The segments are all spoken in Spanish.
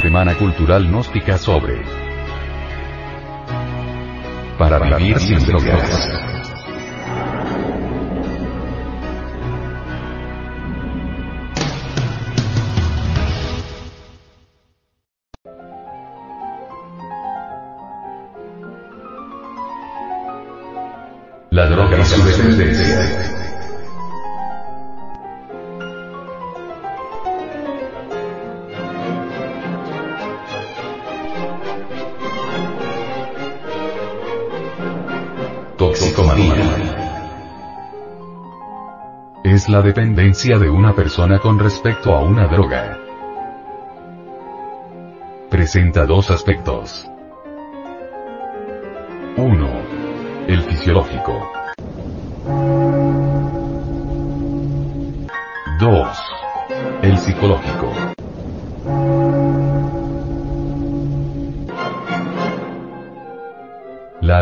Semana Cultural Gnóstica sobre Para vivir sin drogas. La droga y su dependencia. Es la dependencia de una persona con respecto a una droga. Presenta dos aspectos. 1. El fisiológico. 2. El psicológico.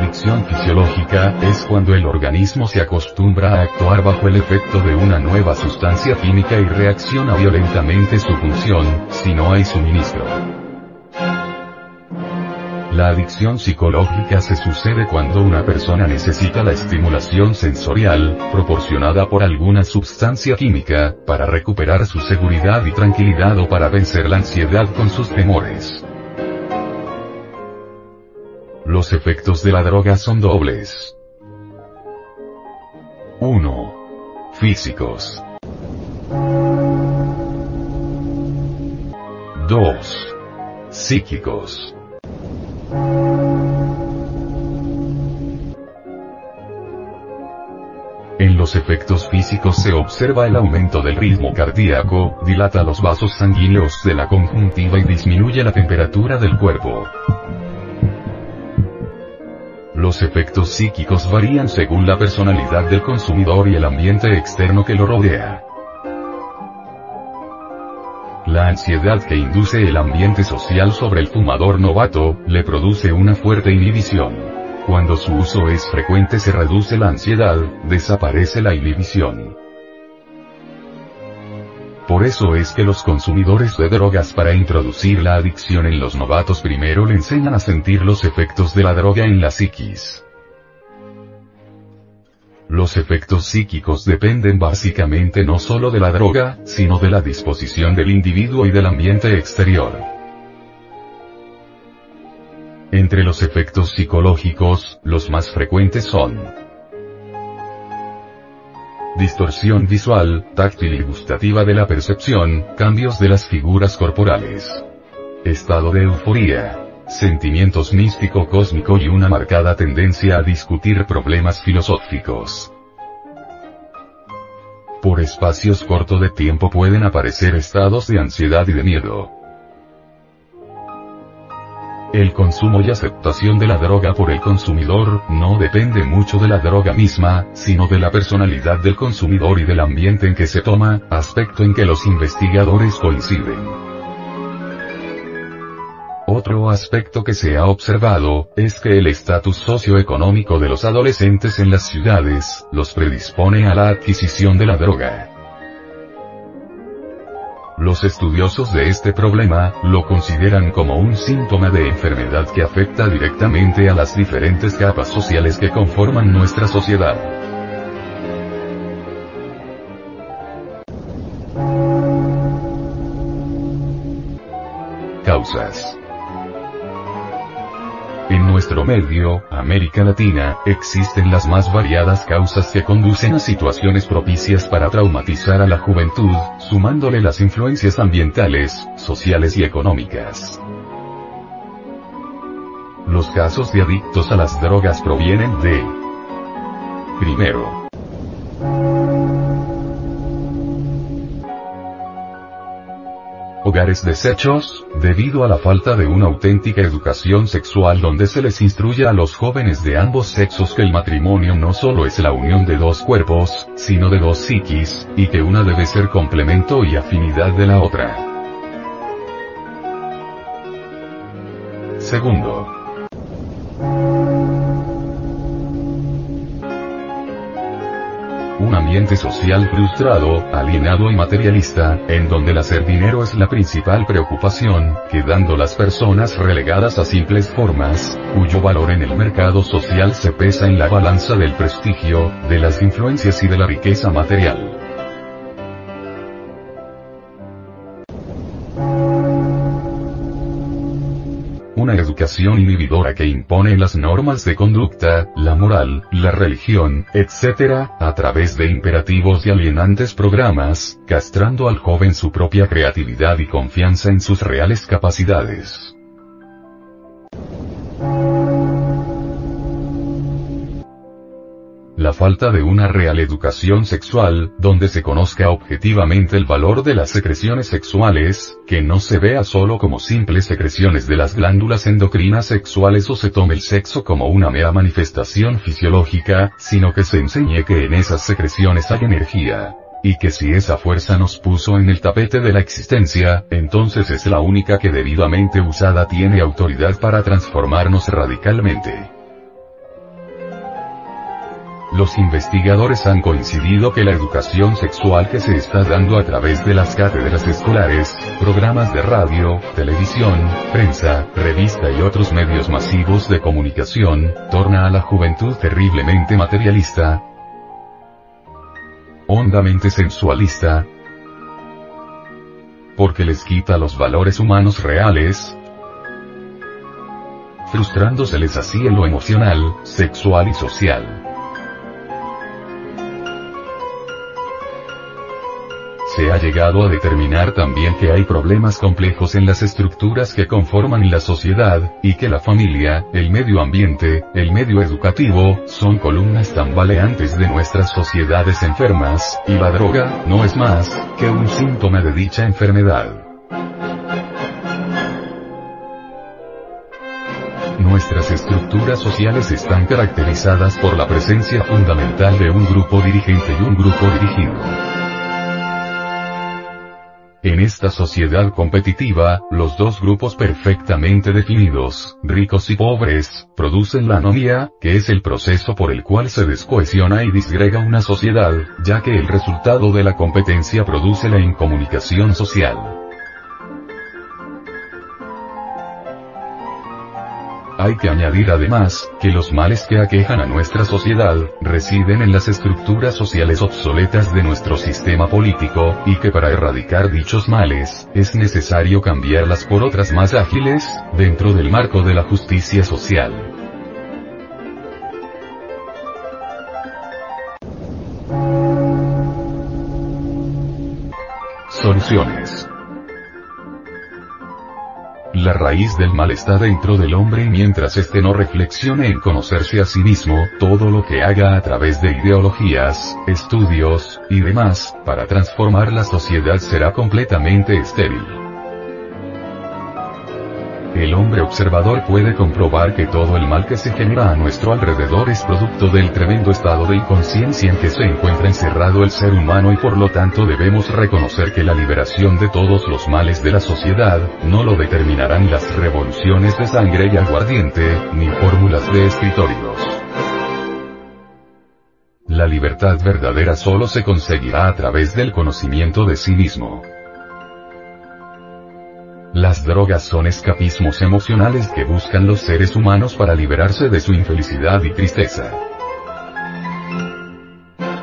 Adicción fisiológica es cuando el organismo se acostumbra a actuar bajo el efecto de una nueva sustancia química y reacciona violentamente su función, si no hay suministro. La adicción psicológica se sucede cuando una persona necesita la estimulación sensorial, proporcionada por alguna sustancia química, para recuperar su seguridad y tranquilidad o para vencer la ansiedad con sus temores. Los efectos de la droga son dobles. 1. Físicos. 2. Psíquicos. En los efectos físicos se observa el aumento del ritmo cardíaco, dilata los vasos sanguíneos de la conjuntiva y disminuye la temperatura del cuerpo. Los efectos psíquicos varían según la personalidad del consumidor y el ambiente externo que lo rodea. La ansiedad que induce el ambiente social sobre el fumador novato, le produce una fuerte inhibición. Cuando su uso es frecuente se reduce la ansiedad, desaparece la inhibición. Por eso es que los consumidores de drogas para introducir la adicción en los novatos primero le enseñan a sentir los efectos de la droga en la psiquis. Los efectos psíquicos dependen básicamente no solo de la droga, sino de la disposición del individuo y del ambiente exterior. Entre los efectos psicológicos, los más frecuentes son distorsión visual, táctil y gustativa de la percepción, cambios de las figuras corporales. Estado de euforia. Sentimientos místico-cósmico y una marcada tendencia a discutir problemas filosóficos. Por espacios cortos de tiempo pueden aparecer estados de ansiedad y de miedo. El consumo y aceptación de la droga por el consumidor, no depende mucho de la droga misma, sino de la personalidad del consumidor y del ambiente en que se toma, aspecto en que los investigadores coinciden. Otro aspecto que se ha observado, es que el estatus socioeconómico de los adolescentes en las ciudades, los predispone a la adquisición de la droga. Los estudiosos de este problema, lo consideran como un síntoma de enfermedad que afecta directamente a las diferentes capas sociales que conforman nuestra sociedad. Causas nuestro medio, América Latina, existen las más variadas causas que conducen a situaciones propicias para traumatizar a la juventud, sumándole las influencias ambientales, sociales y económicas. Los casos de adictos a las drogas provienen de Primero, hogares deshechos, debido a la falta de una auténtica educación sexual donde se les instruye a los jóvenes de ambos sexos que el matrimonio no solo es la unión de dos cuerpos, sino de dos psiquis, y que una debe ser complemento y afinidad de la otra. Segundo, ambiente social frustrado, alienado y materialista, en donde el hacer dinero es la principal preocupación, quedando las personas relegadas a simples formas, cuyo valor en el mercado social se pesa en la balanza del prestigio, de las influencias y de la riqueza material. Inhibidora que impone las normas de conducta, la moral, la religión, etc., a través de imperativos y alienantes programas, castrando al joven su propia creatividad y confianza en sus reales capacidades. La falta de una real educación sexual, donde se conozca objetivamente el valor de las secreciones sexuales, que no se vea solo como simples secreciones de las glándulas endocrinas sexuales o se tome el sexo como una mera manifestación fisiológica, sino que se enseñe que en esas secreciones hay energía. Y que si esa fuerza nos puso en el tapete de la existencia, entonces es la única que debidamente usada tiene autoridad para transformarnos radicalmente. Los investigadores han coincidido que la educación sexual que se está dando a través de las cátedras escolares, programas de radio, televisión, prensa, revista y otros medios masivos de comunicación, torna a la juventud terriblemente materialista, hondamente sensualista, porque les quita los valores humanos reales, frustrándoseles así en lo emocional, sexual y social. Se ha llegado a determinar también que hay problemas complejos en las estructuras que conforman la sociedad, y que la familia, el medio ambiente, el medio educativo, son columnas tambaleantes de nuestras sociedades enfermas, y la droga, no es más, que un síntoma de dicha enfermedad. Nuestras estructuras sociales están caracterizadas por la presencia fundamental de un grupo dirigente y un grupo dirigido. En esta sociedad competitiva, los dos grupos perfectamente definidos, ricos y pobres, producen la anomía, que es el proceso por el cual se descohesiona y disgrega una sociedad, ya que el resultado de la competencia produce la incomunicación social. Hay que añadir además, que los males que aquejan a nuestra sociedad, residen en las estructuras sociales obsoletas de nuestro sistema político, y que para erradicar dichos males, es necesario cambiarlas por otras más ágiles, dentro del marco de la justicia social. Soluciones la raíz del mal está dentro del hombre y mientras éste no reflexione en conocerse a sí mismo, todo lo que haga a través de ideologías, estudios, y demás, para transformar la sociedad será completamente estéril. El hombre observador puede comprobar que todo el mal que se genera a nuestro alrededor es producto del tremendo estado de inconsciencia en que se encuentra encerrado el ser humano y por lo tanto debemos reconocer que la liberación de todos los males de la sociedad, no lo determinarán las revoluciones de sangre y aguardiente, ni fórmulas de escritorios. La libertad verdadera solo se conseguirá a través del conocimiento de sí mismo. Las drogas son escapismos emocionales que buscan los seres humanos para liberarse de su infelicidad y tristeza.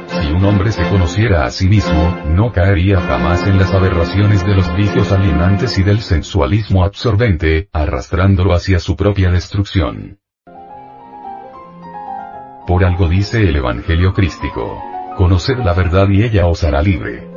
Si un hombre se conociera a sí mismo, no caería jamás en las aberraciones de los vicios alienantes y del sensualismo absorbente, arrastrándolo hacia su propia destrucción. Por algo dice el Evangelio crístico. Conoced la verdad y ella os hará libre.